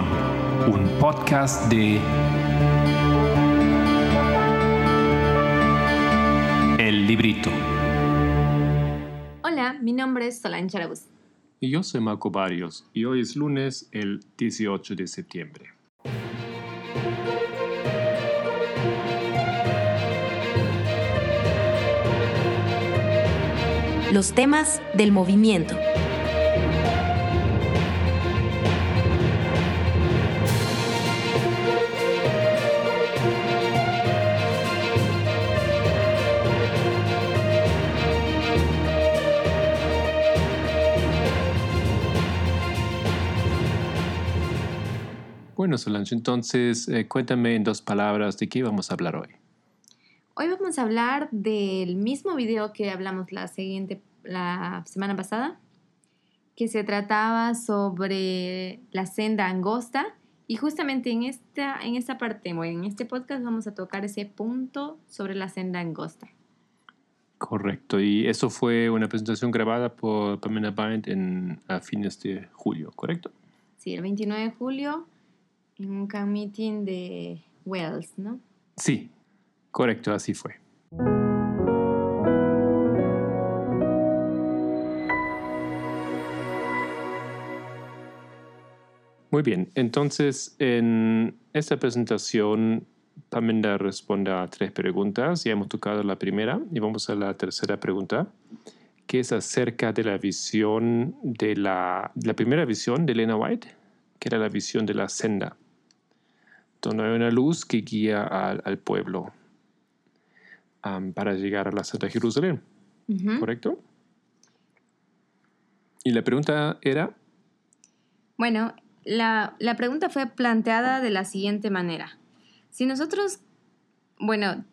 Un podcast de El Librito. Hola, mi nombre es Solange Arabuz. Y yo soy Marco Barrios y hoy es lunes el 18 de septiembre. Los temas del movimiento. Bueno, Solange, entonces eh, cuéntame en dos palabras de qué vamos a hablar hoy. Hoy vamos a hablar del mismo video que hablamos la siguiente la semana pasada, que se trataba sobre la senda angosta y justamente en esta en esta parte, en este podcast vamos a tocar ese punto sobre la senda angosta. Correcto, y eso fue una presentación grabada por Pamela Bryant en, a fines de julio, ¿correcto? Sí, el 29 de julio en un meeting de Wells, ¿no? Sí, correcto, así fue. Muy bien, entonces en esta presentación Pamela responde a tres preguntas. Ya hemos tocado la primera y vamos a la tercera pregunta, que es acerca de la visión de la, la primera visión de Elena White, que era la visión de la senda donde hay una luz que guía al, pueblo para llegar a la Santa Jerusalén. ¿Correcto? Y la pregunta era... Bueno, la, la, pregunta fue planteada de la siguiente manera. Si nosotros, bueno,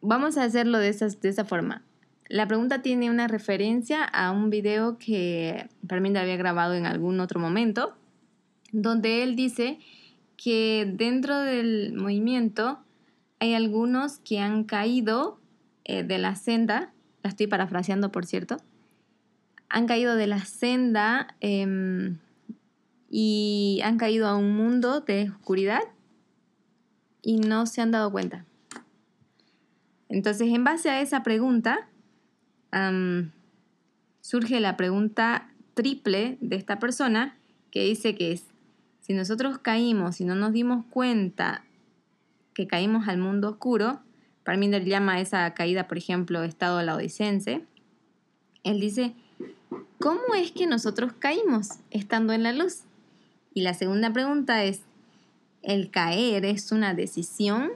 vamos a hacerlo de, de esa forma. La pregunta tiene una referencia a un video que Parminda había grabado en algún otro momento, donde él dice que dentro del movimiento hay algunos que han caído eh, de la senda, la estoy parafraseando por cierto, han caído de la senda em, y han caído a un mundo de oscuridad y no se han dado cuenta. Entonces, en base a esa pregunta, surge la pregunta triple de esta persona que dice que es, si nosotros caímos y no nos dimos cuenta que caímos al mundo oscuro, Parminder llama esa caída, por ejemplo, estado laodicense, él dice, ¿cómo es que nosotros caímos estando en la luz? Y la segunda pregunta es, ¿el caer es una decisión?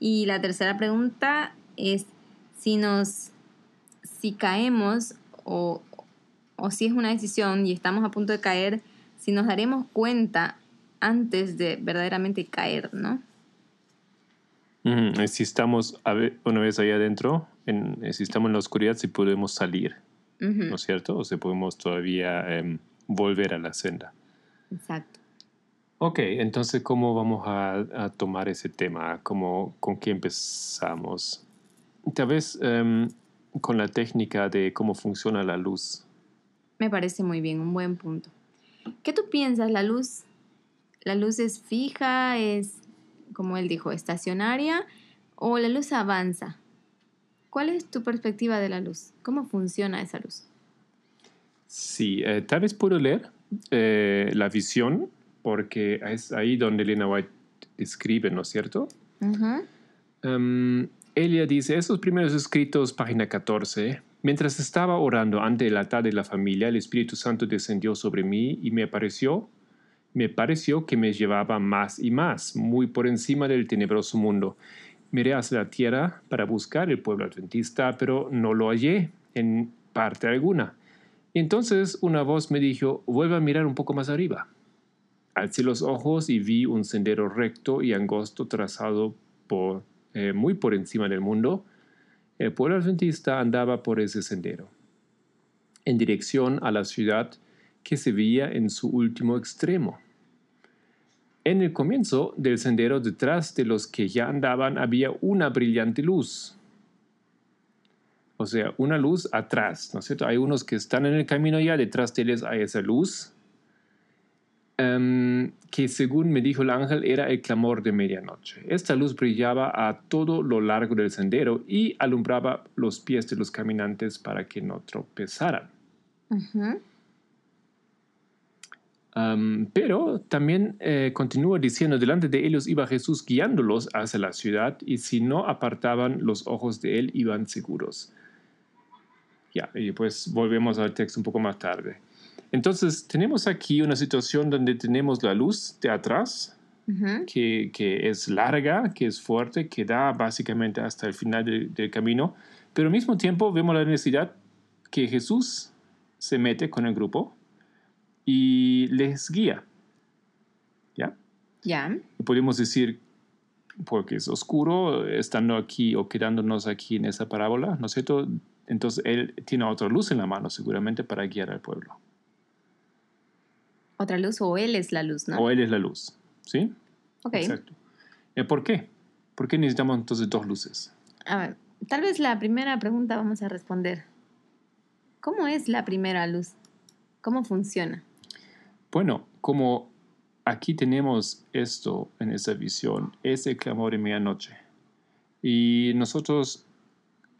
Y la tercera pregunta es, si nos, si caemos o, o si es una decisión y estamos a punto de caer, si nos daremos cuenta antes de verdaderamente caer, ¿no? Si estamos una vez ahí adentro, en, si estamos en la oscuridad, si podemos salir, ¿no es cierto? O si podemos todavía em, volver a la senda. Exacto. Ok, entonces, ¿cómo vamos a, tomar ese tema? ¿Cómo, ¿Con qué empezamos? Tal vez em, con la técnica de cómo funciona la luz. Me parece muy bien, un buen punto. ¿Qué tú piensas? ¿La luz, la luz es fija, es, como él dijo, estacionaria o la luz avanza? ¿Cuál es tu perspectiva de la luz? ¿Cómo funciona esa luz? Sí, eh, tal vez puedo leer eh, la visión, porque es ahí donde Elena White escribe, ¿no es cierto? Em, ella dice, esos primeros escritos, página 14, Mientras estaba orando ante el altar de la familia, el Espíritu Santo descendió sobre mí y me pareció, me pareció que me llevaba más y más, muy por encima del tenebroso mundo. Miré hacia la tierra para buscar el pueblo adventista, pero no lo hallé en parte alguna. Entonces una voz me dijo, vuelve a mirar un poco más arriba. Alcé los ojos y vi un sendero recto y angosto trazado por, eh, muy por encima del mundo, el pueblo adventista andaba por ese sendero, en dirección a la ciudad que se veía en su último extremo. En el comienzo del sendero, detrás de los que ya andaban, había una brillante luz. O sea, una luz atrás, ¿no es cierto? Hay unos que están en el camino ya, detrás de ellos hay esa luz. Em, que según me dijo el ángel era el clamor de medianoche. Esta luz brillaba a todo lo largo del sendero y alumbraba los pies de los caminantes para que no tropezaran. pero también eh, continúa diciendo, delante de ellos iba Jesús guiándolos hacia la ciudad y si no apartaban los ojos de él iban seguros. Ya, y pues volvemos al texto un poco más tarde. Entonces, tenemos aquí una situación donde tenemos la luz de atrás, que, que, es larga, que es fuerte, que da básicamente hasta el final del camino, pero al mismo tiempo vemos la necesidad que Jesús se mete con el grupo y les guía. ¿Ya? Ya. podemos decir, porque es oscuro, estando aquí o quedándonos aquí en esa parábola, ¿no es cierto? Entonces él tiene otra luz en la mano seguramente para guiar al pueblo. Otra luz o él es la luz, ¿no? O él es la luz, ¿sí? Ok. Exacto. Eh, ¿Por qué? ¿Por qué necesitamos entonces dos luces? A ver, tal vez la primera pregunta vamos a responder. ¿Cómo es la primera luz? ¿Cómo funciona? Bueno, como aquí tenemos esto en esa visión, es el clamor de medianoche. Y nosotros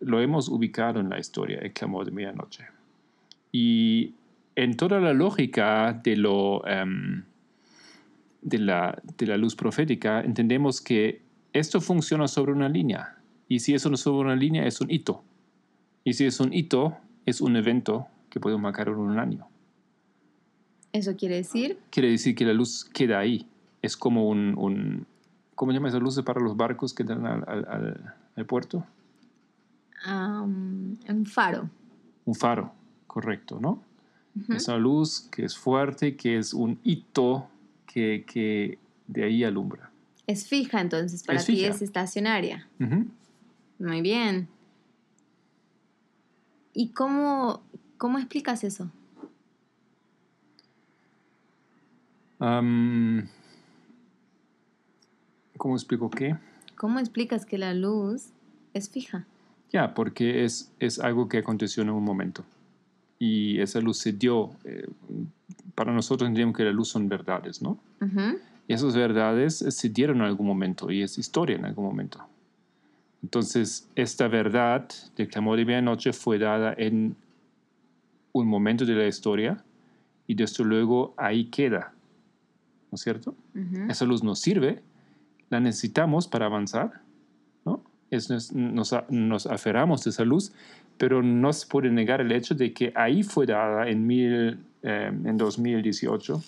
lo hemos ubicado en la historia, el clamor de medianoche. Y en toda la lógica de, lo, em, de, la, de la luz profética, entendemos que esto funciona sobre una línea. Y si eso no es sobre una línea, es un hito. Y si es un hito, es un evento que podemos marcar en un año. ¿Eso quiere decir? Quiere decir que la luz queda ahí. Es como un, un ¿cómo llama esa luz para los barcos que dan al, al, al puerto? un faro. Un faro, correcto, ¿no? Es una luz que es fuerte, que es un hito que, que de ahí alumbra. Es fija entonces, para ti es estacionaria. Muy bien. ¿Y cómo, cómo explicas eso? ¿Cómo explico qué? ¿Cómo explicas que la luz es fija? Ya, porque es, es algo que aconteció en un momento. Y esa luz se dio. Eh, para nosotros entendemos que la luz son verdades, ¿no? Y esas verdades se dieron en algún momento y es historia en algún momento. Entonces, esta verdad del clamor de medianoche fue dada en un momento de la historia y desde luego ahí queda ¿no es cierto? Esa luz nos sirve, la necesitamos para avanzar. Es, nos, aferramos de esa luz, pero no se puede negar el hecho de que ahí fue dada en, mil, eh, en 2018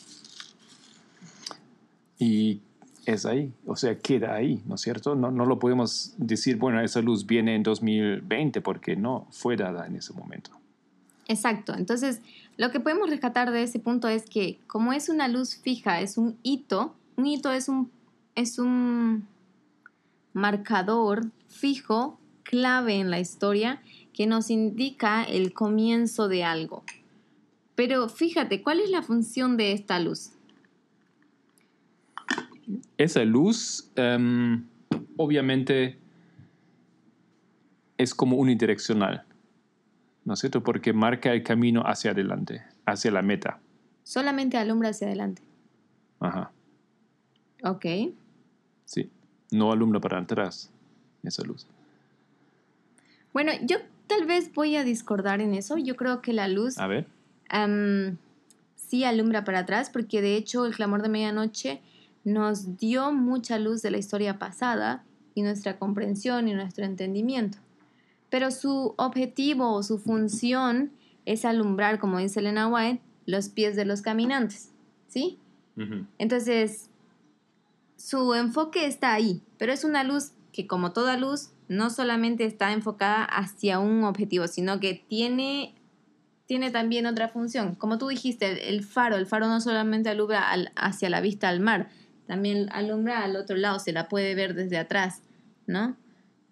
y es ahí, o sea, queda ahí, ¿no es cierto? No, no lo podemos decir, bueno, esa luz viene en 2020 porque no, fue dada en ese momento. Exacto, entonces lo que podemos rescatar de ese punto es que como es una luz fija, es un hito, un hito es un, es un marcador fijo, clave en la historia, que nos indica el comienzo de algo. Pero fíjate, ¿cuál es la función de esta luz? Esa luz, em, obviamente, es como unidireccional. ¿no es cierto? Porque marca el camino hacia adelante, hacia la meta. Solamente alumbra hacia adelante. Ajá. Ok. Sí, no alumbra para atrás esa luz. Bueno, yo tal vez voy a discordar en eso. Yo creo que la luz... A ver. sí alumbra para atrás porque de hecho el clamor de medianoche nos dio mucha luz de la historia pasada y nuestra comprensión y nuestro entendimiento pero su objetivo o su función es alumbrar, como dice Elena White, los pies de los caminantes, ¿sí? Entonces, su enfoque está ahí, pero es una luz que como toda luz no solamente está enfocada hacia un objetivo, sino que tiene, tiene también otra función. Como tú dijiste, el, faro, el faro no solamente alumbra hacia la vista al mar, también alumbra al otro lado, se la puede ver desde atrás, ¿no?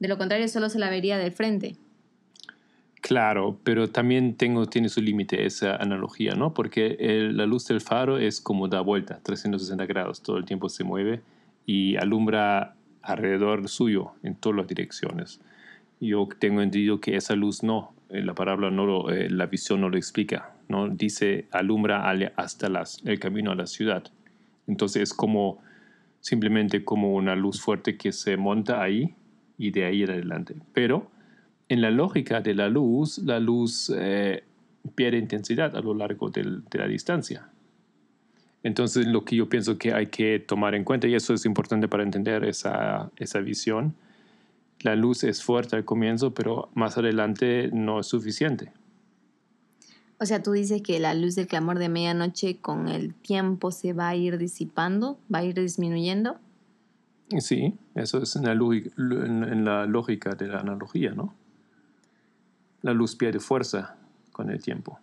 De lo contrario, solo se la vería del frente. Claro, pero también tengo, tiene su límite esa analogía, ¿no? Porque la luz del faro es como da vuelta, 360 grados, todo el tiempo se mueve y alumbra alrededor suyo en todas las direcciones. Yo tengo entendido que esa luz no, eh, la palabra no lo, eh, la visión no lo explica, ¿no? Dice alumbra hasta las, el camino a la ciudad. Entonces es como simplemente como una luz fuerte que se monta ahí y de ahí en adelante. Pero en la lógica de la luz, la luz eh, pierde intensidad a lo largo de la distancia. Entonces lo que yo pienso que hay que tomar en cuenta, y eso es importante para entender esa, esa visión, la luz es fuerte al comienzo, pero más adelante no es suficiente. O sea, tú dices que la luz del clamor de medianoche con el tiempo se va a ir disipando, va a ir disminuyendo. Sí, eso es en la, en la lógica de la analogía, ¿no? La luz pierde fuerza con el tiempo.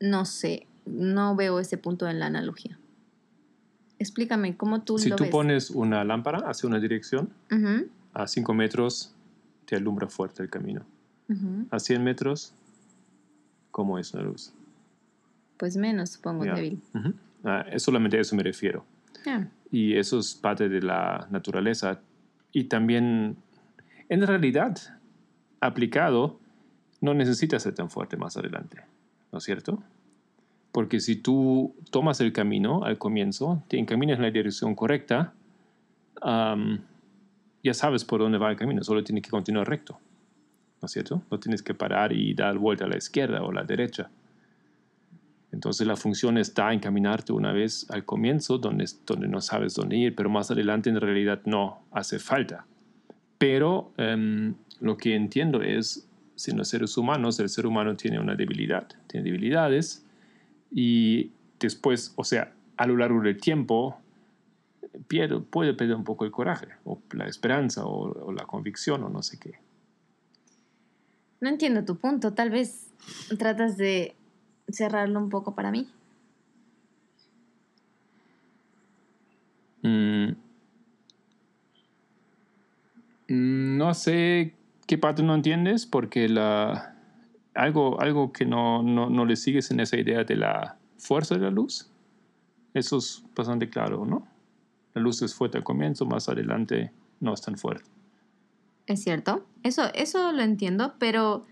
no sé, no veo ese punto en la analogía. Explícame cómo tú si lo tú ves. pones una lámpara hacia una dirección, a 5 metros te alumbra fuerte el camino. A 100 metros cómo es una luz. Pues menos, supongo, débil. Ah, solamente a eso me refiero. Y eso es parte de la naturaleza. Y también, en realidad, aplicado, no necesita ser tan fuerte más adelante, ¿no es cierto? Porque si tú tomas el camino al comienzo, te encaminas en la dirección correcta, ya sabes por dónde va el camino, solo tienes que continuar recto. ¿no es cierto? No tienes que parar y dar vuelta a la izquierda o a la derecha. Entonces la función está en caminarte una vez al comienzo donde, donde no sabes dónde ir, pero más adelante en realidad no hace falta. Pero em, lo que entiendo es, si los seres humanos, el ser humano tiene una debilidad, tiene debilidades y después, o sea, a lo largo del tiempo, pierde, puede perder un poco el coraje o la esperanza o la convicción o no sé qué. No entiendo tu punto. Tal vez tratas de cerrarlo un poco para mí. Mm. No sé qué parte no entiendes porque la, algo, algo que no, no, no le sigues en esa idea de la fuerza de la luz. Eso es bastante claro, ¿no? La luz es fuerte al comienzo, más adelante no es tan fuerte. Es cierto, eso, eso lo entiendo, pero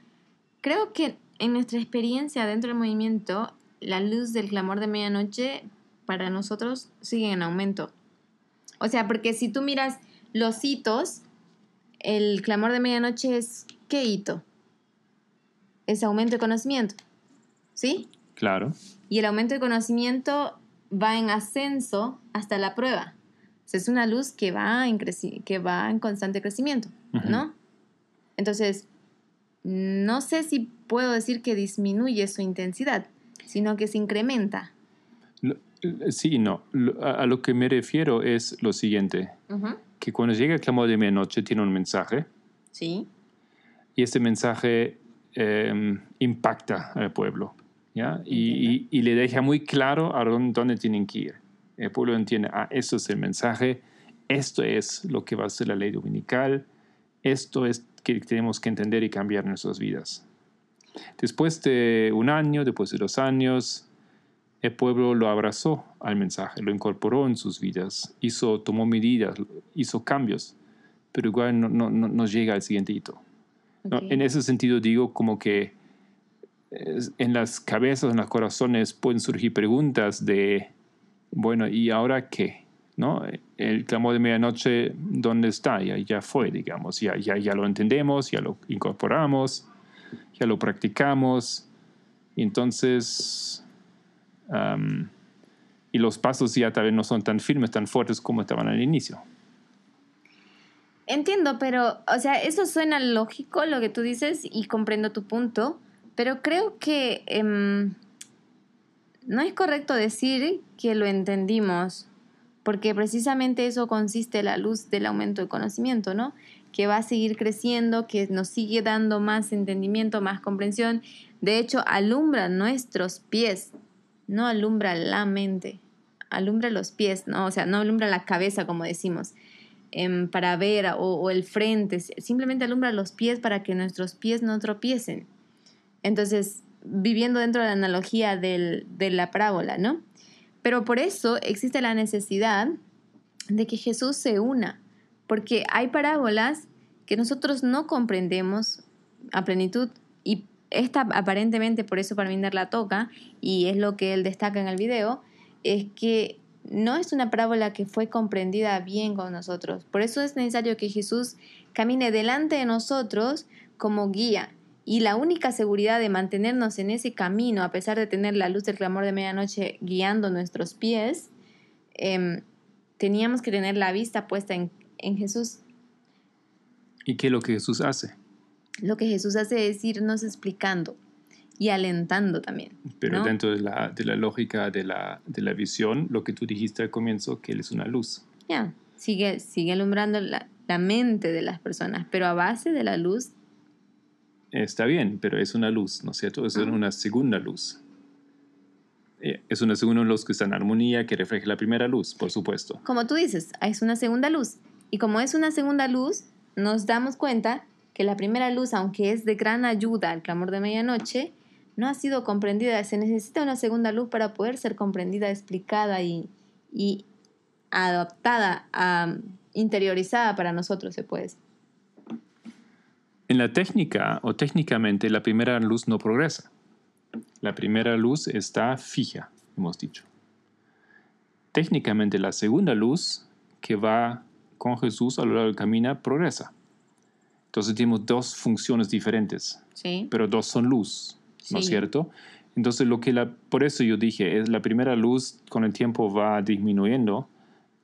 creo que en nuestra experiencia dentro del movimiento, la luz del clamor de medianoche para nosotros sigue en aumento. O sea, porque si tú miras los hitos, el clamor de medianoche es ¿qué hito? Es aumento de conocimiento. ¿Sí? Claro. Y el aumento de conocimiento va en ascenso hasta la prueba. es una luz que va en, que va en constante crecimiento. ¿no? Entonces, no sé si puedo decir que disminuye su intensidad, sino que se incrementa. Sí, no. A lo que me refiero es lo siguiente, que cuando llega el clamor de medianoche tiene un mensaje. Sí. Y ese mensaje em, impacta al pueblo, ¿ya? Y, y, le deja muy claro a dónde, tienen que ir. El pueblo entiende, ah, esto es el mensaje, esto es lo que va a ser la ley dominical, esto es que tenemos que entender y cambiar nuestras vidas. Después de un año, después de dos años, el pueblo lo abrazó al mensaje, lo incorporó en sus vidas, hizo, tomó medidas, hizo cambios, pero igual no, no, no llega al siguiente hito. En ese sentido digo como que en las cabezas, en los corazones pueden surgir preguntas de, bueno, ¿y ahora qué? ¿no? El clamor de medianoche, ¿dónde está? Ya, ya fue, digamos, ya, ya, ya lo entendemos, ya lo incorporamos, ya lo practicamos. Entonces, y los pasos ya tal vez no son tan firmes, tan fuertes como estaban al inicio. Entiendo, pero, o sea, eso suena lógico lo que tú dices y comprendo tu punto, pero creo que em, no es correcto decir que lo entendimos porque precisamente eso consiste la luz del aumento de conocimiento, ¿no? Que va a seguir creciendo, que nos sigue dando más entendimiento, más comprensión. De hecho, alumbra nuestros pies, no alumbra la mente, alumbra los pies, ¿no? O sea, no alumbra la cabeza, como decimos, em, para ver o, el frente, simplemente alumbra los pies para que nuestros pies no tropiecen. Entonces, viviendo dentro de la analogía de la parábola, ¿no? Pero por eso existe la necesidad de que Jesús se una, porque hay parábolas que nosotros no comprendemos a plenitud y esta aparentemente por eso Parminder la toca y es lo que él destaca en el video, es que no es una parábola que fue comprendida bien con nosotros. Por eso es necesario que Jesús camine delante de nosotros como guía. Y la única seguridad de mantenernos en ese camino, a pesar de tener la luz del clamor de medianoche guiando nuestros pies, em, teníamos que tener la vista puesta en, en Jesús. ¿Y qué es lo que Jesús hace? Lo que Jesús hace es irnos explicando y alentando también. Pero ¿no? dentro de la, de la lógica de la, de la visión, lo que tú dijiste al comienzo, que Él es una luz. Ya, sigue, sigue alumbrando la, la mente de las personas, pero a base de la luz, Está bien, pero es una luz, ¿no es cierto? Es Ajá. una segunda luz. Eh, Es una segunda luz que está en armonía, que refleja la primera luz, por supuesto. como tú dices, es una segunda luz. Y como es una segunda luz, nos damos cuenta que la primera luz, aunque es de gran ayuda al clamor de medianoche, no ha sido comprendida. Se necesita una segunda luz para poder ser comprendida, explicada y, y adaptada, a, interiorizada para nosotros, se puede decir. En la técnica o técnicamente, la primera luz no progresa. La primera luz está fija, hemos dicho. Técnicamente, la segunda luz que va con Jesús a lo largo del camino progresa. Entonces tenemos dos funciones diferentes. ¿Sí? pero dos son luz, ¿no es cierto? Entonces, lo que la, por eso yo dije, es la primera luz con el tiempo va disminuyendo,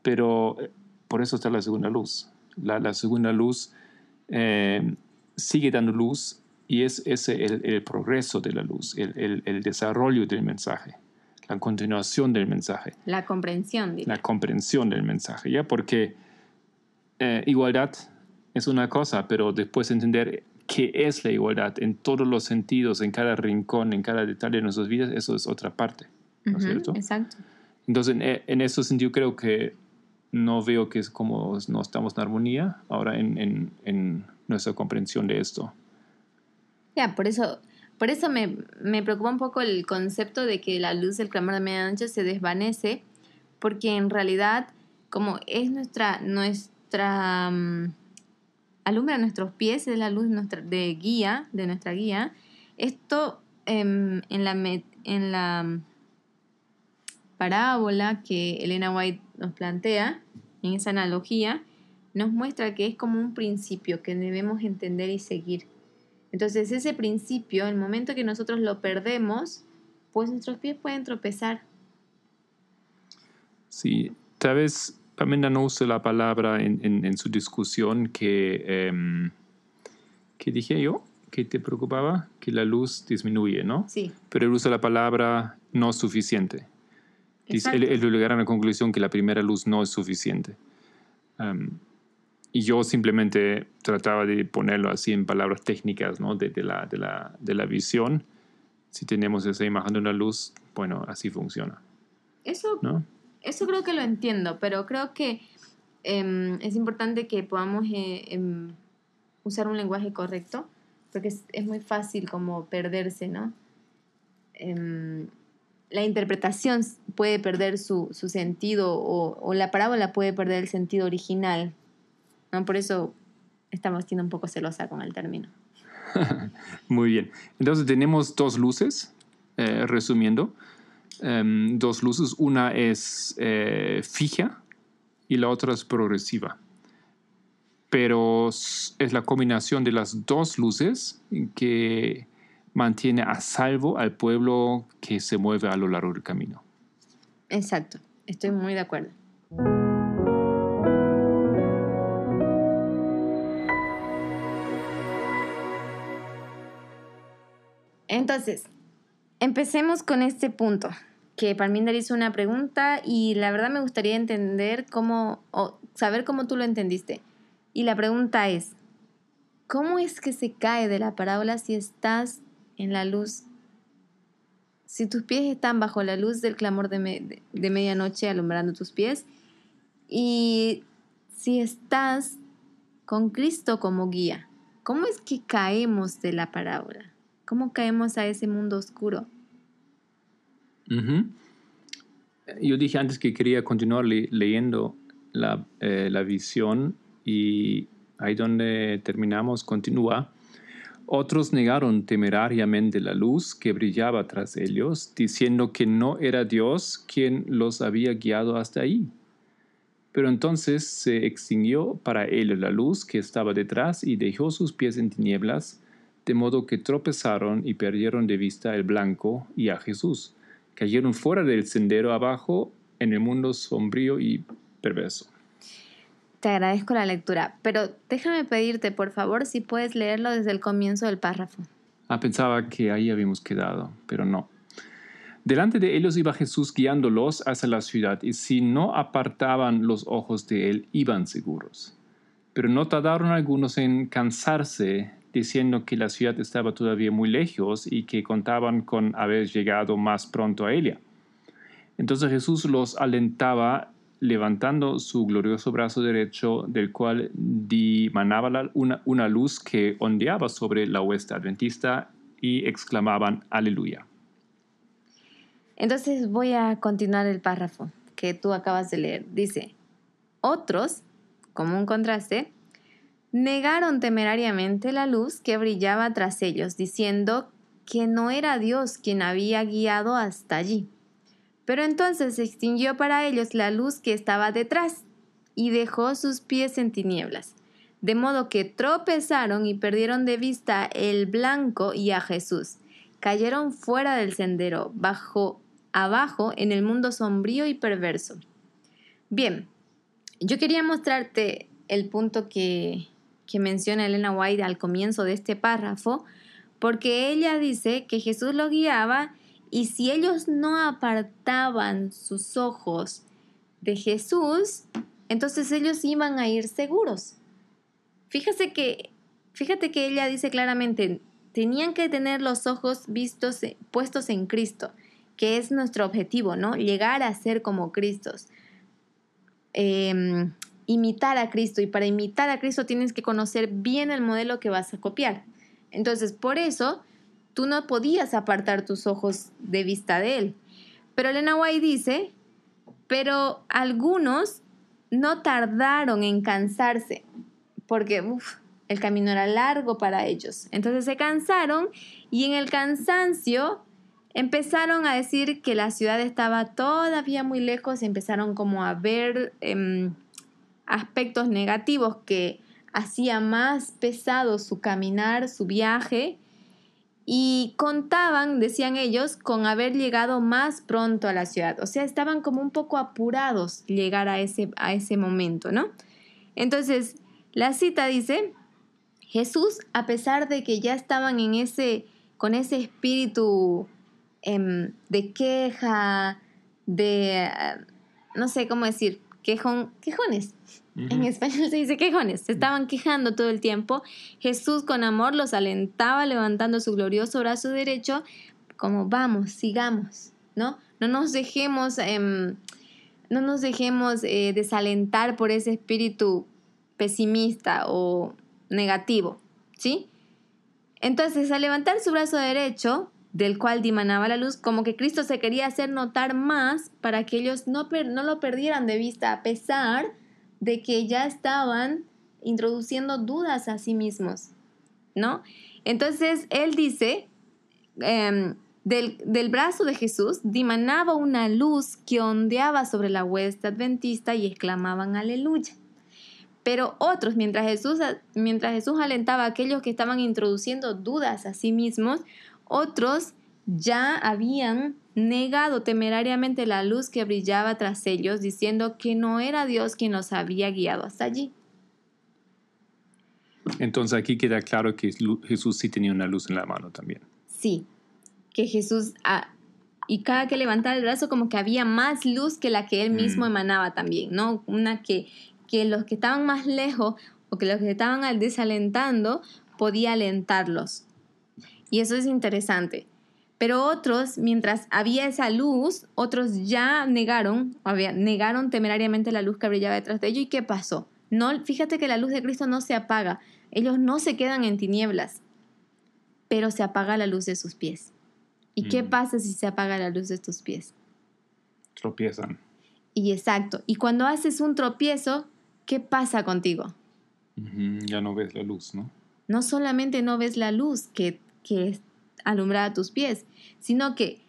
pero eh, por eso está la segunda luz. La, la segunda luz eh, sigue dando luz y es ese el, el progreso de la luz, el, el- el desarrollo del mensaje, la continuación del mensaje La comprensión, diría. la comprensión del mensaje, ¿ya? Porque eh, igualdad es una cosa, pero después entender qué es la igualdad en todos los sentidos, en cada rincón, en cada detalle de nuestras vidas, eso es otra parte, ¿no es Ujú, cierto? Exacto. Entonces, en, en ese sentido creo que no veo que es como no estamos en armonía ahora en, en- en nuestra comprensión de esto. Ya, por eso, por eso me, me preocupa un poco el concepto de que la luz del clamor de medianoche se desvanece, porque en realidad, como es nuestra, nuestra mm, alumbra nuestros pies, es la luz de guía, de nuestra guía, esto em, en la en la mm, parábola que Elena White nos plantea, en esa analogía, nos muestra que es como un principio que debemos entender y seguir. Entonces ese principio, el momento que nosotros lo perdemos, pues nuestros pies pueden tropezar. Sí, tal vez Pamela no use la palabra en, en- en su discusión que, em, ¿qué dije yo? Que te preocupaba que la luz disminuye, ¿no? Sí. Pero él usa la palabra no suficiente. Él, él llegará a la conclusión que la primera luz no es suficiente. Em, y yo simplemente trataba de ponerlo así en palabras técnicas, ¿no? De, de la, de, la, de la visión. Si tenemos esa imagen de una luz, bueno, así funciona, Eso, ¿no? Eso creo que lo entiendo, pero creo que em, es importante que podamos eh, em, usar un lenguaje correcto, porque es, es muy fácil como perderse, ¿no? Em, la interpretación puede perder su, su sentido o, o la parábola puede perder el sentido original, ¿no? Por eso estamos siendo un poco celosa con el término. Muy bien. Entonces tenemos dos luces, eh, resumiendo. Em, dos luces. Una es eh, fija y la otra es progresiva. Pero es la combinación de las dos luces que mantiene a salvo al pueblo que se mueve a lo largo del camino. Exacto, estoy muy de acuerdo. Entonces, empecemos con este punto, que Parminder hizo una pregunta y la verdad me gustaría entender cómo, o saber cómo tú lo entendiste. Y la pregunta es, ¿cómo es que se cae de la parábola si estás en la luz si tus pies están bajo la luz del clamor de, me- de- de medianoche alumbrando tus pies y si estás con Cristo como guía, ¿cómo es que caemos de la parábola? ¿Cómo caemos a ese mundo oscuro? Ujú. Yo dije antes que quería continuar le- leyendo la, eh, la visión y ahí donde terminamos continúa. Otros negaron temerariamente la luz que brillaba tras ellos, diciendo que no era Dios quien los había guiado hasta ahí. Pero entonces se extinguió para él la luz que estaba detrás y dejó sus pies en tinieblas, de modo que tropezaron y perdieron de vista el blanco y a Jesús. Cayeron fuera del sendero abajo en el mundo sombrío y perverso. Te agradezco la lectura, pero déjame pedirte, por favor, si puedes leerlo desde el comienzo del párrafo. Ah, pensaba que ahí habíamos quedado, pero no. Delante de ellos iba Jesús guiándolos hacia la ciudad, y si no apartaban los ojos de él, iban seguros. Pero no tardaron algunos en cansarse, diciendo que la ciudad estaba todavía muy lejos y que contaban con haber llegado más pronto a ella. Entonces Jesús los alentaba levantando su glorioso brazo derecho, del cual dimanaba una, una luz que ondeaba sobre la huesta adventista y exclamaban, aleluya. Entonces voy a continuar el párrafo que tú acabas de leer. Dice, otros, como un contraste, negaron temerariamente la luz que brillaba tras ellos, diciendo que no era Dios quien había guiado hasta allí. Pero entonces se extinguió para ellos la luz que estaba detrás y dejó sus pies en tinieblas, de modo que tropezaron y perdieron de vista el blanco y a Jesús. Cayeron fuera del sendero, bajo abajo en el mundo sombrío y perverso. Bien, yo quería mostrarte el punto que, que menciona Elena White al comienzo de este párrafo, porque ella dice que Jesús lo guiaba y si ellos no apartaban sus ojos de Jesús, entonces ellos iban a ir seguros. Fíjate que, fíjate que ella dice claramente, tenían que tener los ojos vistos, puestos en Cristo, que es nuestro objetivo, ¿no? Llegar a ser como Cristos. Em, imitar a Cristo. Y para imitar a Cristo tienes que conocer bien el modelo que vas a copiar. Entonces, por eso tú no podías apartar tus ojos de vista de él. Pero Elena White dice, pero algunos no tardaron en cansarse, porque el camino era largo para ellos. Entonces se cansaron y en el cansancio empezaron a decir que la ciudad estaba todavía muy lejos y empezaron como a ver em, aspectos negativos que hacía más pesado su caminar, su viaje y contaban, decían ellos, con haber llegado más pronto a la ciudad. O sea, estaban como un poco apurados llegar a ese, a ese momento, ¿no? Entonces, la cita dice, Jesús, a pesar de que ya estaban en ese, con ese espíritu em, de queja, de, eh, no sé cómo decir, quejones, en español se dice quejones. Se estaban quejando todo el tiempo. Jesús con amor los alentaba levantando su glorioso brazo derecho como vamos, sigamos, ¿no? No nos dejemos, em, no nos dejemos eh, desalentar por ese espíritu pesimista o negativo, ¿sí? Entonces, al levantar su brazo derecho, del cual dimanaba la luz, como que Cristo se quería hacer notar más para que ellos no, no lo perdieran de vista, a pesar de que ya estaban introduciendo dudas a sí mismos, ¿no? Entonces él dice, em, del, del, brazo de Jesús dimanaba una luz que ondeaba sobre la huesta adventista y exclamaban aleluya. Pero otros, mientras Jesús, mientras Jesús alentaba a aquellos que estaban introduciendo dudas a sí mismos, otros ya habían negado temerariamente la luz que brillaba tras ellos, diciendo que no era Dios quien los había guiado hasta allí. Entonces aquí queda claro que Jesús sí tenía una luz en la mano también. Sí, que Jesús, ah, y cada que levantaba el brazo como que había más luz que la que él mismo mm. emanaba también, ¿no? Una que, que los que estaban más lejos o que los que estaban desalentando podía alentarlos. Y eso es interesante. Pero otros, mientras había esa luz, otros ya negaron, negaron temerariamente la luz que brillaba detrás de ellos. ¿Y qué pasó? No, fíjate que la luz de Cristo no se apaga. Ellos no se quedan en tinieblas, pero se apaga la luz de sus pies. ¿Y qué mm. pasa si se apaga la luz de tus pies? Tropiezan. Y exacto. Y cuando haces un tropiezo, ¿qué pasa contigo? Ya no ves la luz, ¿no? no solamente no ves la luz que, que alumbraba tus pies, sino que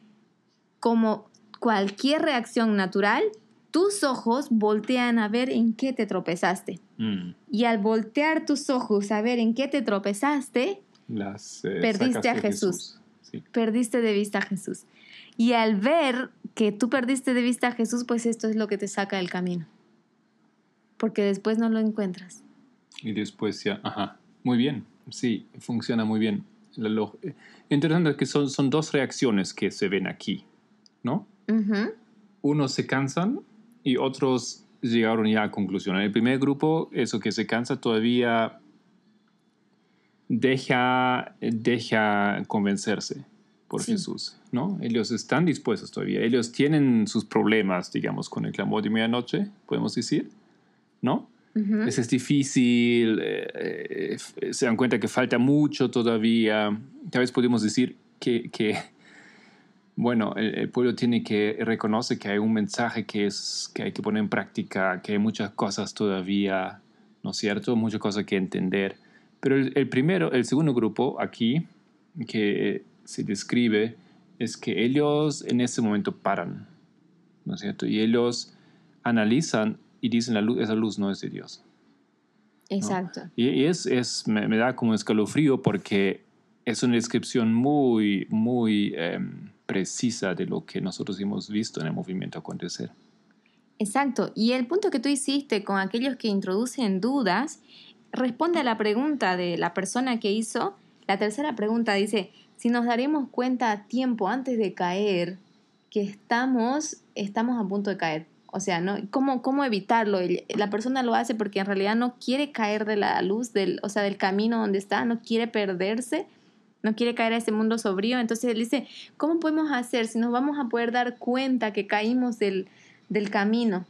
como cualquier reacción natural, tus ojos voltean a ver en qué te tropezaste. Mm. Y al voltear tus ojos a ver en qué te tropezaste, Las, eh, Perdiste a Jesús. Sí. perdiste de vista a Jesús. Y al ver que tú perdiste de vista a Jesús, pues esto es lo que te saca del camino. Porque después no lo encuentras. Y después ya, ajá, muy bien, sí, funciona muy bien. Log- eh, Interesante que son, son dos reacciones que se ven aquí, ¿no? Ujú. Unos se cansan y otros llegaron ya a conclusión. En el primer grupo, eso que se cansa todavía deja, deja convencerse por Sí. Jesús, ¿no? Ellos están dispuestos todavía. Ellos tienen sus problemas, digamos, con el clamor de medianoche, podemos decir, ¿no? Ujú. Ese es difícil, eh, eh, se dan cuenta que falta mucho todavía. Tal vez podemos decir que, que, bueno, el, el pueblo tiene que reconocer que hay un mensaje que, es, que hay que poner en práctica, que hay muchas cosas todavía, ¿no es cierto? Muchas cosas que entender. Pero el, el primero, el segundo grupo aquí, que se describe, es que ellos en ese momento paran, ¿no es cierto? Y ellos analizan y dicen, la luz, esa luz no es de Dios. Exacto. Y, y es, es me, me da como escalofrío porque es una descripción muy, muy em, precisa de lo que nosotros hemos visto en el movimiento acontecer. Exacto. Y el punto que tú hiciste con aquellos que introducen dudas responde a la pregunta de la persona que hizo. La tercera pregunta dice, si nos daremos cuenta a tiempo antes de caer que estamos, estamos a punto de caer. O sea, ¿no? ¿Cómo, ¿Cómo evitarlo? La persona lo hace porque en realidad no quiere caer de la luz, del, o sea, del camino donde está, no quiere perderse, no quiere caer a ese mundo sombrío. Entonces él dice, ¿cómo podemos hacer si nos vamos a poder dar cuenta que caímos del, del camino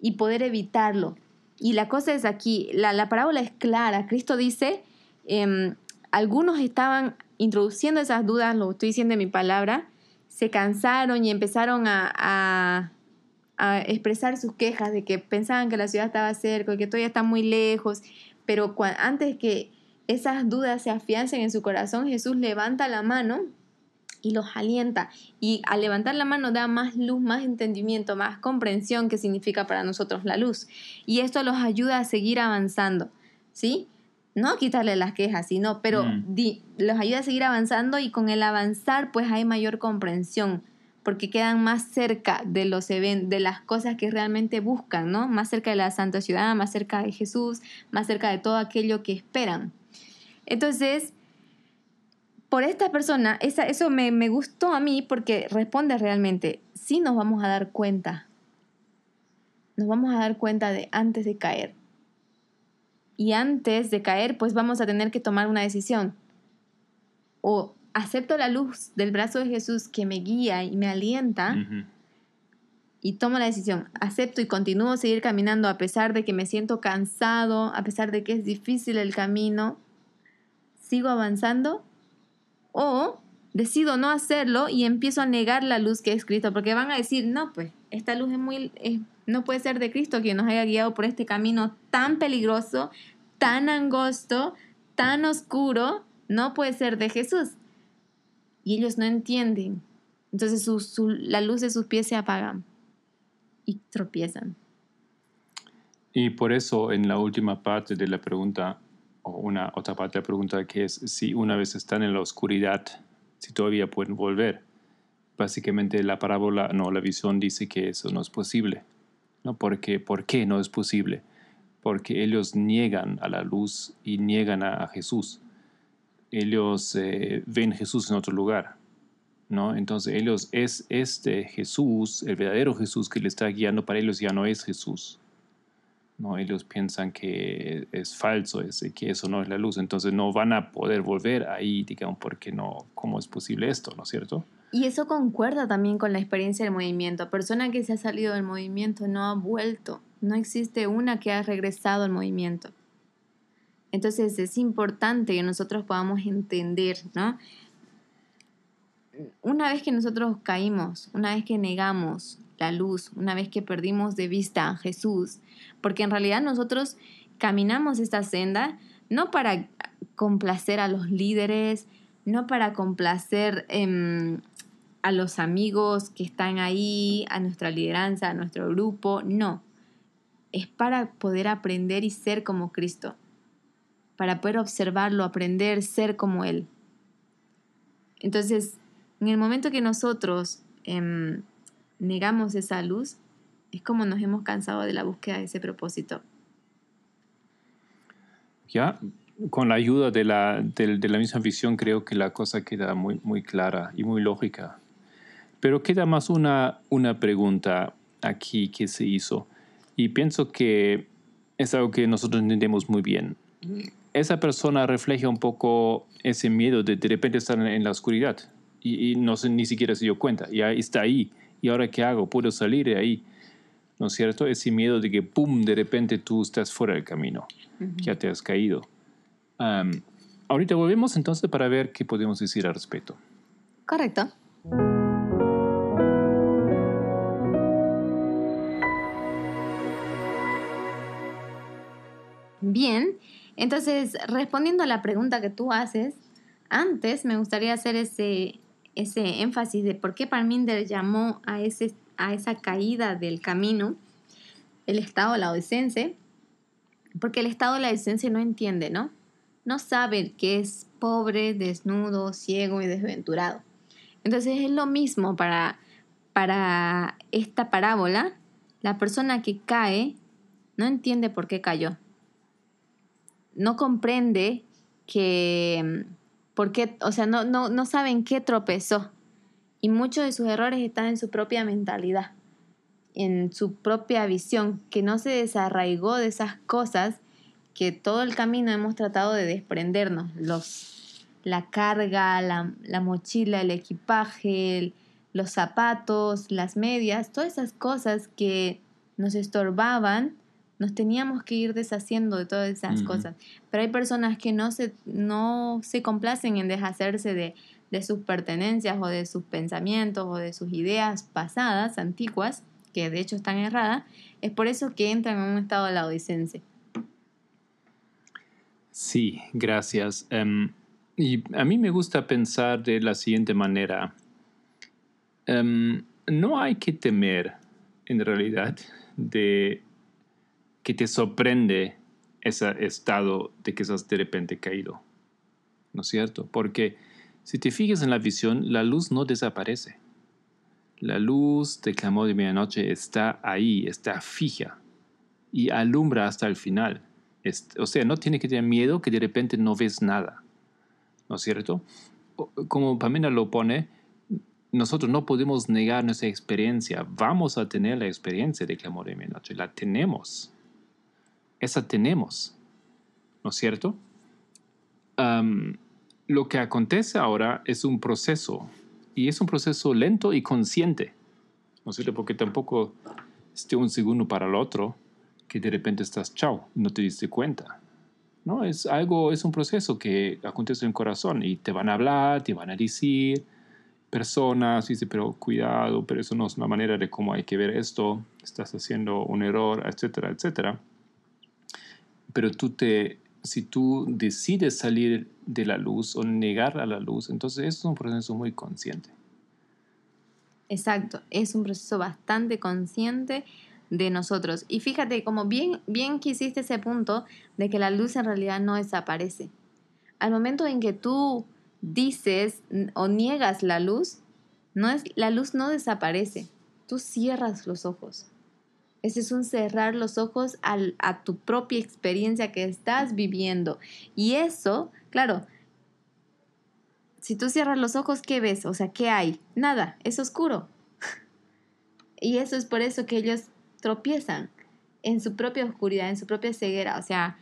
y poder evitarlo? Y la cosa es aquí, la, la parábola es clara. Cristo dice, em, algunos estaban introduciendo esas dudas, lo estoy diciendo en mi palabra, se cansaron y empezaron a, a- a expresar sus quejas de que pensaban que la ciudad estaba cerca, que todavía está muy lejos, pero antes que esas dudas se afiancen en su corazón, Jesús levanta la mano y los alienta. Y al levantar la mano da más luz, más entendimiento, más comprensión que significa para nosotros la luz. Y esto los ayuda a seguir avanzando, ¿sí? No quitarle las quejas, sino, pero Mm. di- los ayuda a seguir avanzando y con el avanzar pues hay mayor comprensión porque quedan más cerca de los de las cosas que realmente buscan, ¿no? Más cerca de la santa ciudad, más cerca de Jesús, más cerca de todo aquello que esperan. Entonces, por esta persona, eso me, me gustó a mí porque responde realmente, sí nos vamos a dar cuenta, nos vamos a dar cuenta de antes de caer. Y antes de caer, pues vamos a tener que tomar una decisión. O acepto la luz del brazo de Jesús que me guía y me alienta Ujú. y tomo la decisión. Acepto y continúo a seguir caminando a pesar de que me siento cansado, a pesar de que es difícil el camino. Sigo avanzando o decido no hacerlo y empiezo a negar la luz que he escrito porque van a decir, no, pues esta luz es muy, es- no puede ser de Cristo quien nos haya guiado por este camino tan peligroso, tan angosto, tan oscuro, no puede ser de Jesús. Y ellos no entienden. Entonces la luz de sus pies se apagan y tropiezan. Y por eso en la última parte de la pregunta, o una otra parte de la pregunta que es si una vez están en la oscuridad, si todavía pueden volver. Básicamente la parábola, no, la visión dice que eso no es posible. ¿no? Porque, ¿Por qué no es posible? Porque ellos niegan a la luz y niegan a Jesús. Ellos eh, ven Jesús en otro lugar. ¿no? Entonces ellos es este Jesús, el verdadero Jesús que le está guiando, para ellos ya no es Jesús. ¿no? Ellos piensan que es falso, es, que eso no es la luz, entonces no van a poder volver ahí, digamos, porque no, ¿cómo es posible esto, no es cierto? Y eso concuerda también con la experiencia del movimiento. Persona que se ha salido del movimiento no ha vuelto. No existe una que ha regresado al movimiento. Entonces es importante que nosotros podamos entender, ¿no? Una vez que nosotros caímos, una vez que negamos la luz, una vez que perdimos de vista a Jesús, porque en realidad nosotros caminamos esta senda no para complacer a los líderes, no para complacer em, a los amigos que están ahí, a nuestra lideranza, a nuestro grupo, no. Es para poder aprender y ser como Cristo, para poder observarlo, aprender, ser como Él. Entonces, en el momento que nosotros em, negamos esa luz, es como nos hemos cansado de la búsqueda de ese propósito. Ya, con la ayuda de la, de, la, misma visión creo que la cosa queda muy, muy clara y muy lógica. Pero queda más una, una pregunta aquí que se hizo y pienso que es algo que nosotros entendemos muy bien. Esa persona refleja un poco ese miedo de de repente estar en la oscuridad y, no se, ni siquiera se dio cuenta, y ahí está ahí, y ahora qué hago, puedo salir de ahí, ¿no es cierto? Ese miedo de que, ¡pum!, de repente tú estás fuera del camino, ya te has caído ahorita volvemos entonces para ver qué podemos decir al respecto. Correcto. Bien, entonces respondiendo a la pregunta que tú haces, antes me gustaría hacer ese, ese énfasis de por qué Parminder llamó a, ese, a esa caída del camino el estado laodicense, porque el estado laodicense no entiende, ¿no? no sabe que es pobre, desnudo, ciego y desventurado. Entonces es lo mismo para, para esta parábola. La persona que cae no entiende por qué cayó. No comprende que, por qué, o sea, no, no, no saben qué tropezó. Y muchos de sus errores están en su propia mentalidad, en su propia visión, que no se desarraigó de esas cosas que todo el camino hemos tratado de desprendernos, los, la carga, la, mochila, el equipaje, los zapatos, las medias, todas esas cosas que nos estorbaban, nos teníamos que ir deshaciendo de todas esas cosas. Pero hay personas que no se, no se complacen en deshacerse de, de sus pertenencias o de sus pensamientos o de sus ideas pasadas, antiguas, que de hecho están erradas, es por eso que entran en un estado de la odicencia. Sí, gracias. Em, y a mí me gusta pensar de la siguiente manera. Em, no hay que temer, en realidad, de que te sorprende ese estado de que estás de repente caído. ¿No es cierto? Porque si te fijas en la visión, la luz no desaparece. La luz del clamor de medianoche está ahí, está fija y alumbra hasta el final o sea, no tiene que tener miedo que de repente no ves nada. ¿No es cierto? Como Pamela lo pone, nosotros no podemos negar nuestra experiencia. Vamos a tener la experiencia de clamor de medianoche. La tenemos. Esa tenemos. ¿No es cierto? lo que acontece ahora es un proceso. Y es un proceso lento y consciente. ¿No es cierto? Porque tampoco es de un segundo para el otro que de repente estás chao, no te diste cuenta. ¿no? Es algo, es un proceso que acontece en el corazón y te van a hablar, te van a decir personas, dice, pero cuidado, pero eso no es una manera de cómo hay que ver esto, estás haciendo un error, etcétera, etcétera. Pero tú te, si tú decides salir de la luz o negar a la luz, entonces eso es un proceso muy consciente. Exacto, es un proceso bastante consciente de nosotros. Y fíjate, como bien, bien que ese punto de que la luz en realidad no desaparece. Al momento en que tú dices o niegas la luz, no es, la luz no desaparece. Tú cierras los ojos. Ese es un cerrar los ojos a tu propia experiencia que estás viviendo. Y eso, claro, si tú cierras los ojos, ¿qué ves? O sea, ¿qué hay? Nada, es oscuro. y eso es por eso que ellos tropiezan en su propia oscuridad, en su propia ceguera. O sea,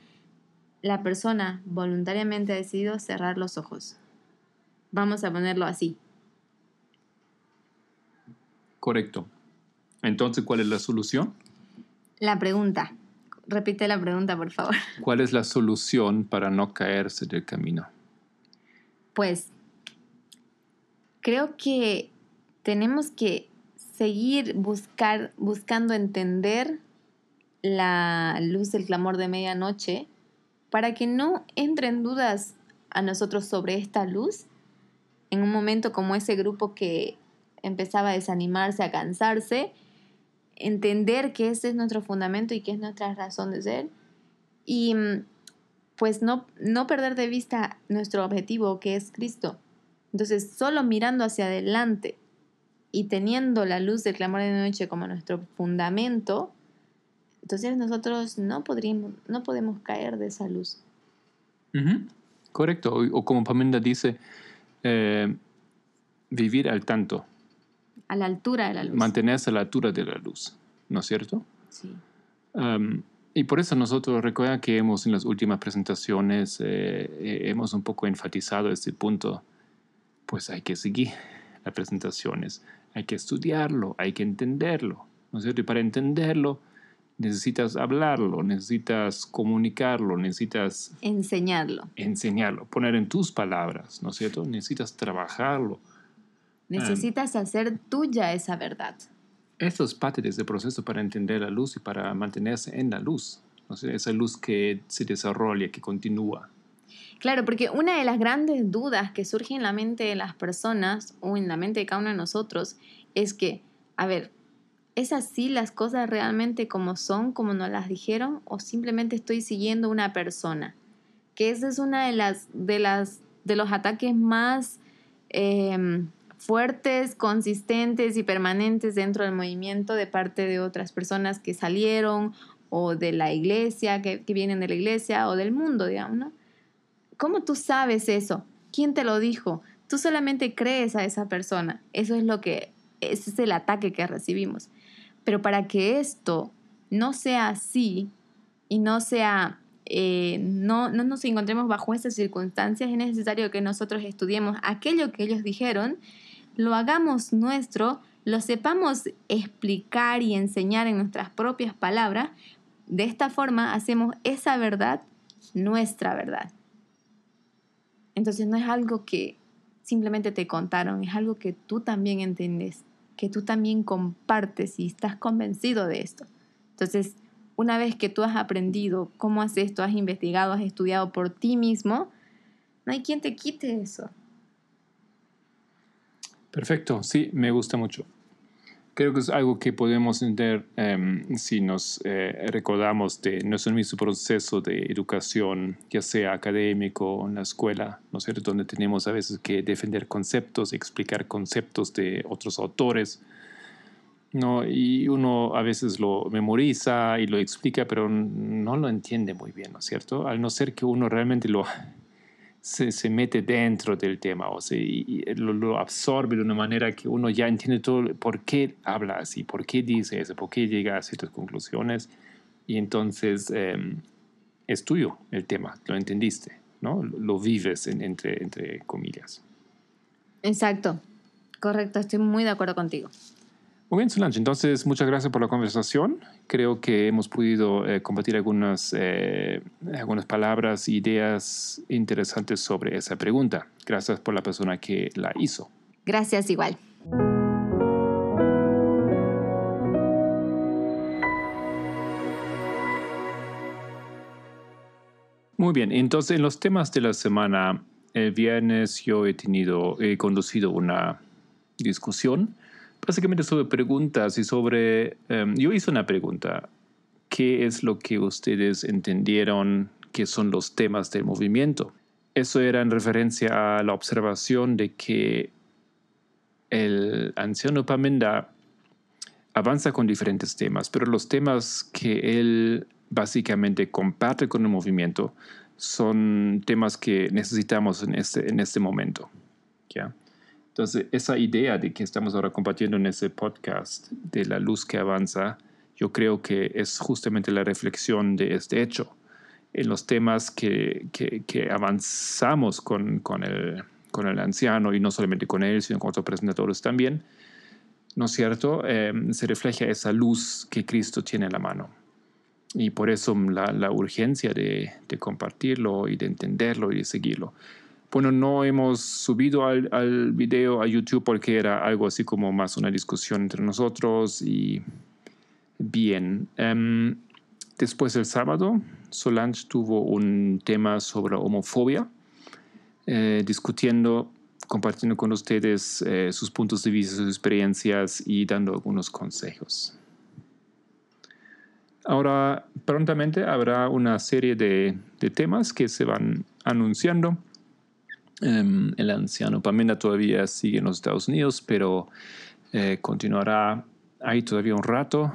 la persona voluntariamente ha decidido cerrar los ojos. Vamos a ponerlo así. Correcto. Entonces, ¿cuál es la solución? La pregunta. Repite la pregunta, por favor. ¿Cuál es la solución para no caerse del camino? Pues creo que tenemos que seguir buscar, buscando entender la luz del clamor de medianoche para que no entren dudas a nosotros sobre esta luz, en un momento como ese grupo que empezaba a desanimarse, a cansarse, entender que ese es nuestro fundamento y que es nuestra razón de ser y mm, pues no, no perder de vista nuestro objetivo que es Cristo. Entonces, solo mirando hacia adelante y teniendo la luz del clamor de noche como nuestro fundamento, entonces nosotros no, podríamos, no podemos caer de esa luz. Correcto. O, como Pamenda dice, eh, vivir al tanto. A la altura de la luz. Mantenerse a la altura de la luz, ¿no es cierto? Sí. y por eso nosotros, recuerda que hemos en las últimas presentaciones, eh, hemos un poco enfatizado este punto, pues hay que seguir las presentaciones, hay que estudiarlo, hay que entenderlo, ¿no es cierto? Y para entenderlo, necesitas hablarlo, necesitas comunicarlo, necesitas... Enseñarlo. Enseñarlo, poner en tus palabras, ¿no es cierto? Necesitas trabajarlo. Necesitas hacer tuya esa verdad. Eso es parte de ese proceso para entender la luz y para mantenerse en la luz. ¿no? Esa luz que se desarrolla, que continúa. Claro, porque una de las grandes dudas que surge en la mente de las personas o en la mente de cada uno de nosotros es que, a ver, ¿Es así las cosas realmente como son, como nos las dijeron? ¿O simplemente estoy siguiendo una persona? Que ese es una de las, de las, de los ataques más em, fuertes, consistentes y permanentes dentro del movimiento de parte de otras personas que salieron o de la iglesia, que, vienen de la iglesia o del mundo, digamos, ¿no? ¿Cómo tú sabes eso? ¿Quién te lo dijo? Tú solamente crees a esa persona. Eso es lo que, ese es el ataque que recibimos. Pero para que esto no sea así y no sea, eh, no nos encontremos bajo estas circunstancias, es necesario que nosotros estudiemos aquello que ellos dijeron, lo hagamos nuestro, lo sepamos explicar y enseñar en nuestras propias palabras. De esta forma hacemos esa verdad nuestra verdad. Entonces no es algo que simplemente te contaron, es algo que tú también entiendes que tú también compartes y estás convencido de esto. Entonces, una vez que tú has aprendido cómo haces esto, has investigado, has estudiado por ti mismo, no hay quien te quite eso. Perfecto, sí, me gusta mucho. Creo que es algo que podemos entender em, si nos eh, recordamos de nuestro mismo proceso de educación, ya sea académico en la escuela, ¿no es cierto?, donde tenemos a veces que defender conceptos, explicar conceptos de otros autores, ¿no? Y uno a veces lo memoriza y lo explica, pero no lo entiende muy bien, ¿no es cierto? Al no ser que uno realmente lo se, se, mete dentro del tema o se, lo, absorbe de una manera que uno ya entiende todo por qué habla así, por qué dice eso, por qué llega a ciertas conclusiones y entonces em, es tuyo el tema, lo entendiste, ¿no? Lo, vives entre, entre comillas. Exacto, correcto, estoy muy de acuerdo contigo. Muy bien, Solange. Entonces, muchas gracias por la conversación. Creo que hemos podido eh, compartir algunas, eh, algunas palabras, ideas interesantes sobre esa pregunta. Gracias por la persona que la hizo. Gracias igual. Muy bien, entonces en los temas de la semana, el viernes yo he tenido, he conducido una discusión básicamente sobre preguntas y sobre... Em, yo hice una pregunta. ¿Qué es lo que ustedes entendieron que son los temas del movimiento? Eso era en referencia a la observación de que el anciano Pamenda avanza con diferentes temas, pero los temas que él básicamente comparte con el movimiento son temas que necesitamos en este, en este momento. ¿ya? Entonces, esa idea de que estamos ahora compartiendo en ese podcast de la luz que avanza, yo creo que es justamente la reflexión de este hecho. En los temas que, que, avanzamos con, con, el, con el anciano, y no solamente con él, sino con otros presentadores también, ¿no es cierto? Eh, se refleja esa luz que Cristo tiene en la mano. Y por eso la, la urgencia de, de, compartirlo y de entenderlo y de seguirlo. Bueno, no hemos subido al, video a YouTube porque era algo así como más una discusión entre nosotros y bien. Um, después del sábado, Solange tuvo un tema sobre homofobia eh, discutiendo, compartiendo con ustedes eh, sus puntos de vista, sus experiencias y dando algunos consejos. Ahora, prontamente habrá una serie de, temas que se van anunciando. Em, el anciano Pamela todavía sigue en los Estados Unidos, pero eh, continuará ahí todavía un rato.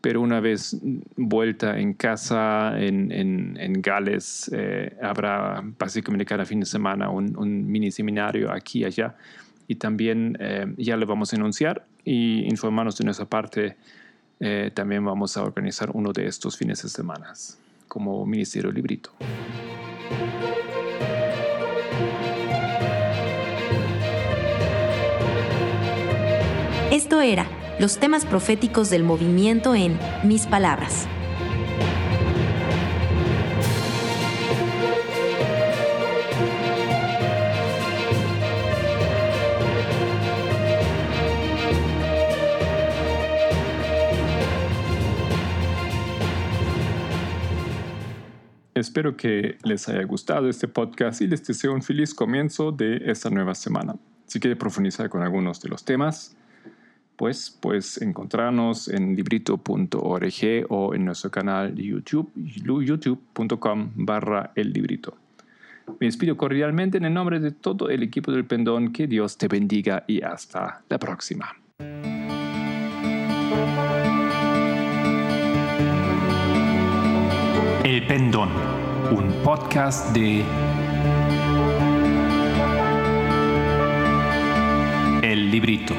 Pero una vez vuelta en casa en, Gales, eh, habrá básicamente cada fin de semana un, mini seminario aquí y allá. Y también eh, ya le vamos a anunciar y informarnos de nuestra parte eh, también vamos a organizar uno de estos fines de semana como Ministerio Librito. Esto era los temas proféticos del movimiento en Mis Palabras. Espero que les haya gustado este podcast y les deseo un feliz comienzo de esta nueva semana. Si quiere profundizar con algunos de los temas, pues puedes encontrarnos en librito.org o en nuestro canal de YouTube, youtube.com barra el librito. Me despido cordialmente en el nombre de todo el equipo del Pendón. Que Dios te bendiga y hasta la próxima. El Pendón, un podcast de El Librito.